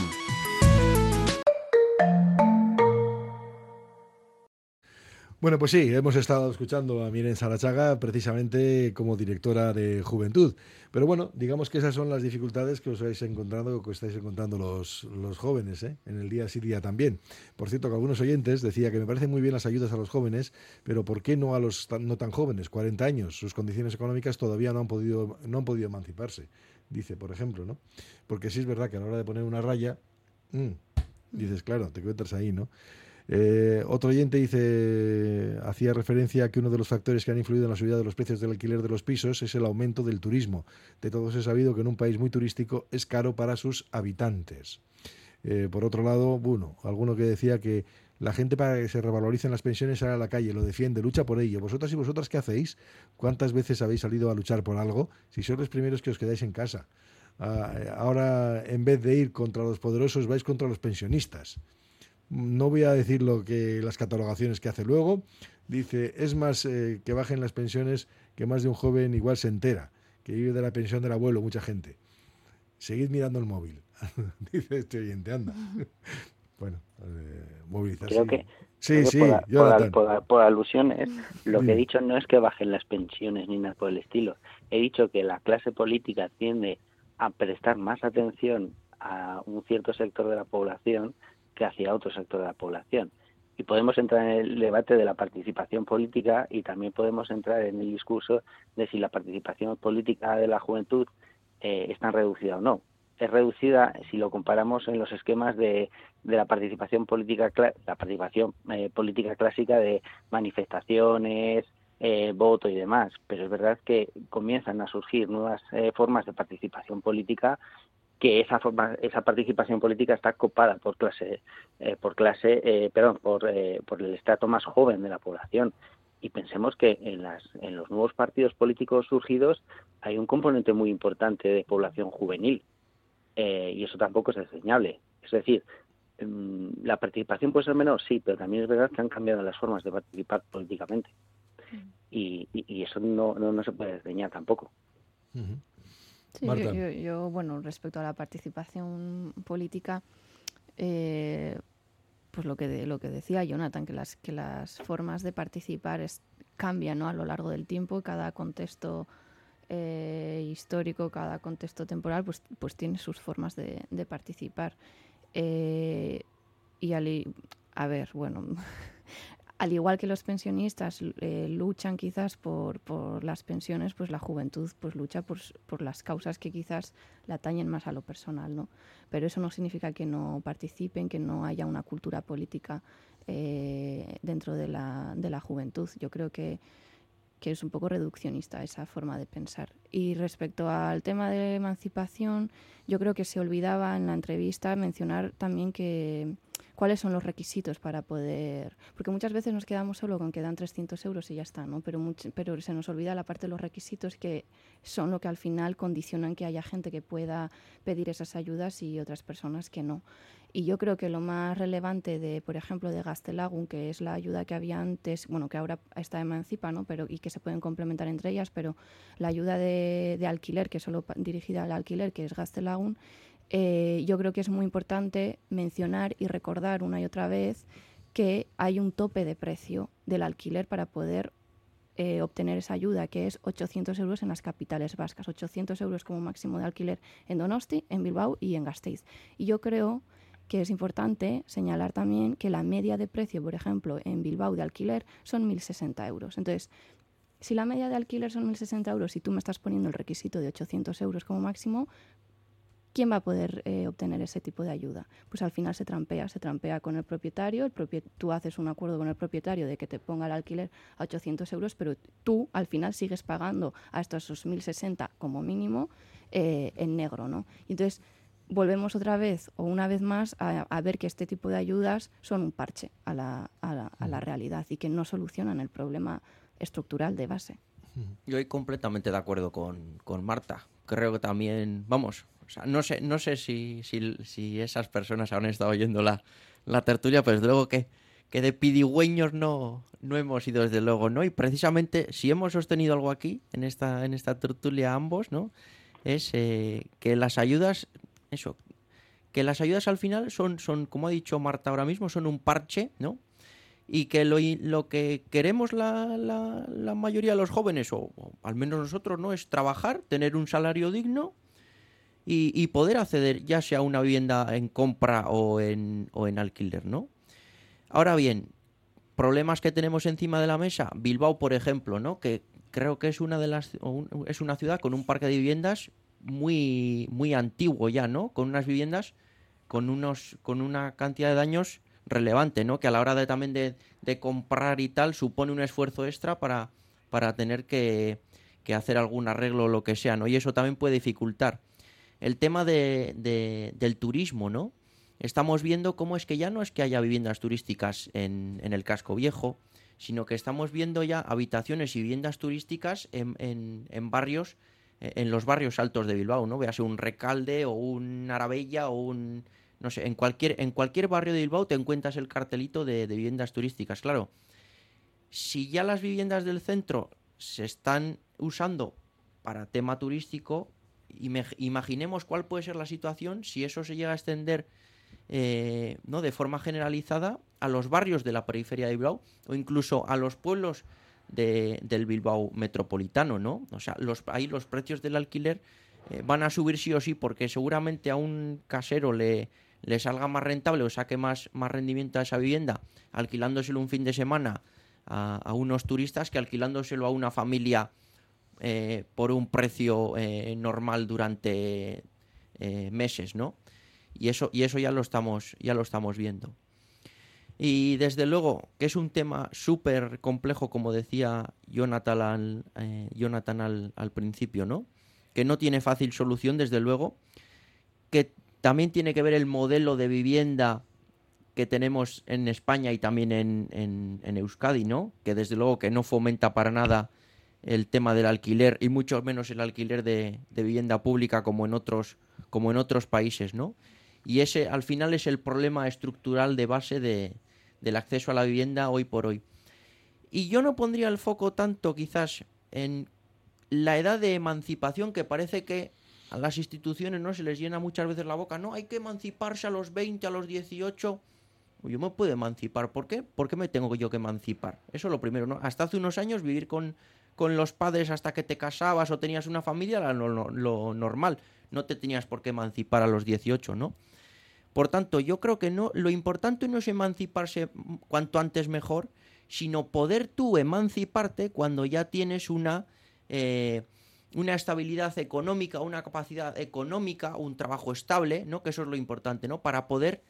Bueno, pues sí, hemos estado escuchando a Miren Sarachaga precisamente como directora de Juventud. Pero bueno, digamos que esas son las dificultades que os habéis encontrado, que estáis encontrando los, jóvenes ¿eh? en el día sí día también. Por cierto, que algunos oyentes decía que me parecen muy bien las ayudas a los jóvenes, pero ¿por qué no a los no tan jóvenes, 40 años? Sus condiciones económicas todavía no han podido, no han podido emanciparse, dice, por ejemplo, ¿no? Porque sí es verdad que a la hora de poner una raya, mm, dices, claro, te encuentras ahí, ¿no? Eh, otro oyente dice, hacía referencia a que uno de los factores que han influido en la subida de los precios del alquiler de los pisos es el aumento del turismo. De todos he sabido que en un país muy turístico es caro para sus habitantes. Eh, por otro lado, bueno, alguno que decía que la gente para que se revaloricen las pensiones sale a la calle, lo defiende, lucha por ello. ¿Vosotras y vosotras qué hacéis? ¿Cuántas veces habéis salido a luchar por algo? Si sois los primeros que os quedáis en casa. Ah, ahora, en vez de ir contra los poderosos, vais contra los pensionistas. No voy a decir lo que las catalogaciones que hace luego. Dice, es más eh, que bajen las pensiones que más de un joven igual se entera, que vive de la pensión del abuelo, mucha gente. Seguid mirando el móvil, <laughs> dice este oyente, anda. <laughs> bueno, eh, movilizarse. Creo que, sí, sí, por, por, alusiones, lo que he dicho no es que bajen las pensiones ni nada por el estilo. He dicho que la clase política tiende a prestar más atención a un cierto sector de la población que hacia otro sector de la población. Y podemos entrar en el debate de la participación política y también podemos entrar en el discurso de si la participación política de la juventud eh, está reducida o no. Es reducida si lo comparamos en los esquemas de, de la participación política, la participación eh, política clásica de manifestaciones, eh, voto y demás. Pero es verdad que comienzan a surgir nuevas eh, formas de participación política que esa forma, esa participación política está copada por clase, eh, por clase, eh, perdón, por, eh, por el estrato más joven de la población. Y pensemos que en, las, en los nuevos partidos políticos surgidos hay un componente muy importante de población juvenil. y eso tampoco es desdeñable. Es decir, mm, la participación puede ser menor, sí, pero también es verdad que han cambiado las formas de participar políticamente. Y, y, y eso no, no, no se puede desdeñar tampoco. Sí, yo, yo, yo, bueno, respecto a la participación política, eh, pues lo que, de, lo que decía Jonathan, que las, que las formas de participar es, cambian ¿no? a lo largo del tiempo, cada contexto eh, histórico, cada contexto temporal, pues, pues tiene sus formas de, de participar. Eh, y al, a ver, bueno, <laughs> al igual que los pensionistas eh, luchan quizás por, por, las pensiones, pues la juventud pues lucha por, por, las causas que quizás la atañen más a lo personal, ¿no? Pero eso no significa que no participen, que no haya una cultura política eh, dentro de la, de la juventud. Yo creo que, que es un poco reduccionista esa forma de pensar. Y respecto al tema de emancipación, yo creo que se olvidaba en la entrevista mencionar también que cuáles son los requisitos para poder... Porque muchas veces nos quedamos solo con que dan 300 euros y ya está, ¿no? Pero, much, pero se nos olvida la parte de los requisitos que son lo que al final condicionan que haya gente que pueda pedir esas ayudas y otras personas que no. Y yo creo que lo más relevante de, por ejemplo, de Gastelagun, que es la ayuda que había antes, bueno, que ahora está emancipa, ¿no? Pero, y que se pueden complementar entre ellas, pero la ayuda de, de alquiler, que es solo dirigida al alquiler, que es Gastelagun, eh, yo creo que es muy importante mencionar y recordar una y otra vez que hay un tope de precio del alquiler para poder eh, obtener esa ayuda, que es 800 euros en las capitales vascas, 800 euros como máximo de alquiler en Donosti, en Bilbao y en Gasteiz. Y yo creo que es importante señalar también que la media de precio, por ejemplo, en Bilbao de alquiler son 1.060 euros. Entonces, si la media de alquiler son 1.060 euros y tú me estás poniendo el requisito de 800 euros como máximo, ¿quién va a poder eh, obtener ese tipo de ayuda? Pues al final se trampea, se trampea con el propietario, el propiet tú haces un acuerdo con el propietario de que te ponga el alquiler a 800 euros, pero tú al final sigues pagando hasta esos 1.060 como mínimo eh, en negro, ¿no? Y entonces volvemos otra vez o una vez más a, a, ver que este tipo de ayudas son un parche a la, a la, a la realidad y que no solucionan el problema estructural de base. Yo estoy completamente de acuerdo con, con Marta. Creo que también, vamos, no sé, no sé si, si, si, esas personas han estado oyendo la, la tertulia, pero desde luego que, que de pidigüeños no, no hemos ido desde luego, ¿no? Y precisamente si hemos sostenido algo aquí, en esta, en esta tertulia ambos, ¿no? Es eh, que las ayudas, eso, que las ayudas al final son, son, como ha dicho Marta ahora mismo, son un parche, ¿no? y que lo, lo que queremos la, la, la, mayoría de los jóvenes, o, o, al menos nosotros, ¿no? Es trabajar, tener un salario digno y, y, poder acceder ya sea a una vivienda en compra o en, o en alquiler, ¿no? Ahora bien, problemas que tenemos encima de la mesa, Bilbao, por ejemplo, ¿no? Que creo que es una de las es una ciudad con un parque de viviendas muy muy antiguo ya, ¿no? Con unas viviendas con unos con una cantidad de daños relevante, ¿no? Que a la hora de también de, de comprar y tal supone un esfuerzo extra para, para tener que, que, hacer algún arreglo o lo que sea, ¿no? Y eso también puede dificultar. El tema de, de, del turismo, ¿no? Estamos viendo cómo es que ya no es que haya viviendas turísticas en, en el casco viejo, sino que estamos viendo ya habitaciones y viviendas turísticas en, en, en barrios, en los barrios altos de Bilbao, ¿no? Véase un Recalde o un Arabella o un no sé, en cualquier, en cualquier barrio de Bilbao te encuentras el cartelito de, de, viviendas turísticas. Claro, si ya las viviendas del centro se están usando para tema turístico, imaginemos cuál puede ser la situación si eso se llega a extender eh, ¿no? de forma generalizada a los barrios de la periferia de Bilbao o incluso a los pueblos de, del Bilbao metropolitano, ¿no? O sea, los, ahí los precios del alquiler eh, van a subir sí o sí porque seguramente a un casero le, le salga más rentable o saque más, más rendimiento a esa vivienda alquilándoselo un fin de semana a, a unos turistas que alquilándoselo a una familia eh, por un precio eh, normal durante eh, meses, ¿no? Y eso, y eso ya lo estamos, ya lo estamos viendo. Y desde luego que es un tema súper complejo, como decía Jonathan, al, Jonathan al, principio, ¿no? Que no tiene fácil solución, desde luego. Que también tiene que ver el modelo de vivienda que tenemos en España y también en, en Euskadi, ¿no? Que desde luego que no fomenta para nada el tema del alquiler y mucho menos el alquiler de, de vivienda pública como en otros como en otros países, ¿no? Y ese al final es el problema estructural de base de, del acceso a la vivienda hoy por hoy. Y yo no pondría el foco tanto quizás en la edad de emancipación que parece que a las instituciones no se les llena muchas veces la boca, no, hay que emanciparse a los 20, a los 18. Yo me puedo emancipar, ¿por qué? ¿Por qué me tengo yo que emancipar? Eso es lo primero, ¿no? Hasta hace unos años vivir con, con los padres hasta que te casabas o tenías una familia era lo, normal. No te tenías por qué emancipar a los 18, ¿no? Por tanto, yo creo que no, lo importante no es emanciparse cuanto antes mejor, sino poder tú emanciparte cuando ya tienes una, eh, una estabilidad económica, una capacidad económica, un trabajo estable, ¿no? Que eso es lo importante, ¿no? Para poder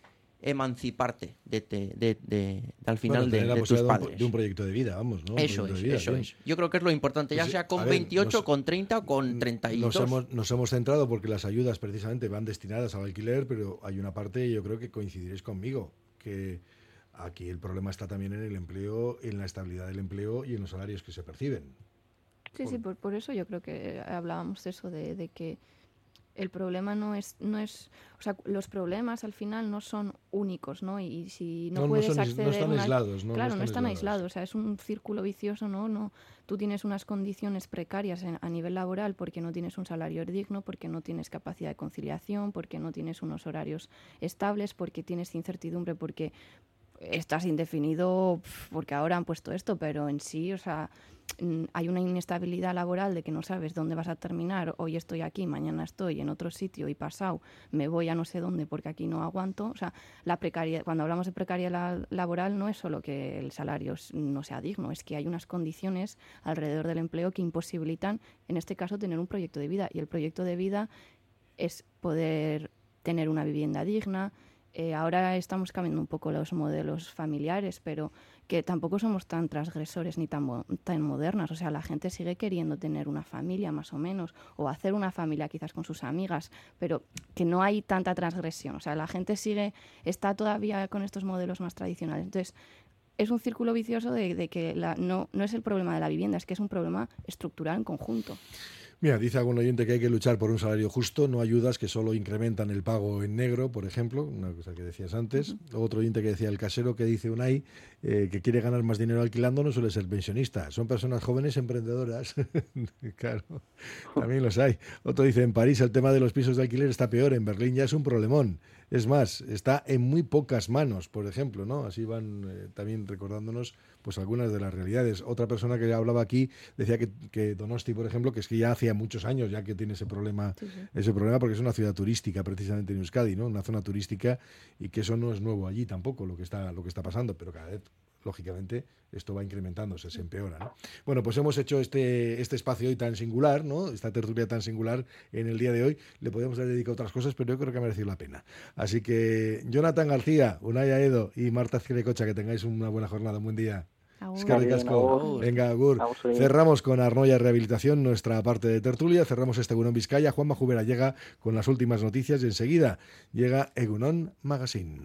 emanciparte de, te- de- de- al final Bueno, de, de tus un- padres. de un proyecto de vida, vamos, Eso es, vida, eso bien. es. Yo creo que es lo importante, ya Pues sí, sea con ver, 28, nos- con 30 o con 32. Nos hemos, nos hemos centrado porque las ayudas precisamente van destinadas al alquiler, pero hay una parte, yo creo que coincidiréis conmigo, que aquí el problema está también en el empleo, en la estabilidad del empleo y en los salarios que se perciben. Sí, sí, por, por eso yo creo que hablábamos de eso, de, de que el problema no es, no es, o sea, los problemas al final no son únicos, ¿no? Y, y si no, No, no puedes son ais- no acceder están a una- aislados, no, no claro, están no están aislados. aislados, o sea, es un círculo vicioso, ¿no? No, tú tienes unas condiciones precarias en- a nivel laboral porque no tienes un salario digno, porque no tienes capacidad de conciliación, porque no tienes unos horarios estables, porque tienes incertidumbre, porque estás indefinido porque ahora han puesto esto, pero en sí, o sea, mm, hay una inestabilidad laboral de que no sabes dónde vas a terminar. Hoy estoy aquí, mañana estoy en otro sitio y pasado me voy a no sé dónde porque aquí no aguanto. O sea, la precariedad, cuando hablamos de precariedad la- laboral no es solo que el salario no sea digno, es que hay unas condiciones alrededor del empleo que imposibilitan, en este caso, tener un proyecto de vida. Y el proyecto de vida es poder tener una vivienda digna. Eh, ahora estamos cambiando un poco los modelos familiares, pero que tampoco somos tan transgresores ni tan, tan modernas. O sea, la gente sigue queriendo tener una familia más o menos, o hacer una familia quizás con sus amigas, pero que no hay tanta transgresión. O sea, la gente sigue, está todavía con estos modelos más tradicionales. Entonces, es un círculo vicioso de, de que la- no, no es el problema de la vivienda, es que es un problema estructural en conjunto. Mira, dice algún oyente que hay que luchar por un salario justo, no ayudas que solo incrementan el pago en negro, por ejemplo, una cosa que decías antes. Otro oyente que decía el casero que dice Unai eh, que quiere ganar más dinero alquilando no suele ser pensionista, son personas jóvenes emprendedoras. <laughs> claro, también los hay. Otro dice en París el tema de los pisos de alquiler está peor, en Berlín ya es un problemón. Es más, está en muy pocas manos, por ejemplo, ¿no? Así van eh, también recordándonos pues algunas de las realidades. Otra persona que hablaba aquí decía que, que Donosti, por ejemplo, que es que ya hacía muchos años ya que tiene ese problema, ese problema porque es una ciudad turística precisamente en Euskadi, ¿no? Una zona turística y que eso no es nuevo allí tampoco lo que está lo que está pasando, pero cada vez lógicamente esto va incrementándose, se empeora. ¿no? Bueno, pues hemos hecho este, este espacio hoy tan singular, ¿no? esta tertulia tan singular en el día de hoy. Le podemos haber dedicado a otras cosas, pero yo creo que ha merecido la pena. Así que Jonathan García, Unaya Edo y Marta Cirecocha, que tengáis una buena jornada, un buen día. Agur. Venga, Agur. Cerramos con Arnoya Rehabilitación, nuestra parte de tertulia. Cerramos este Egunon Vizcaya. Juan Majubera llega con las últimas noticias y enseguida llega Egunon Magazine.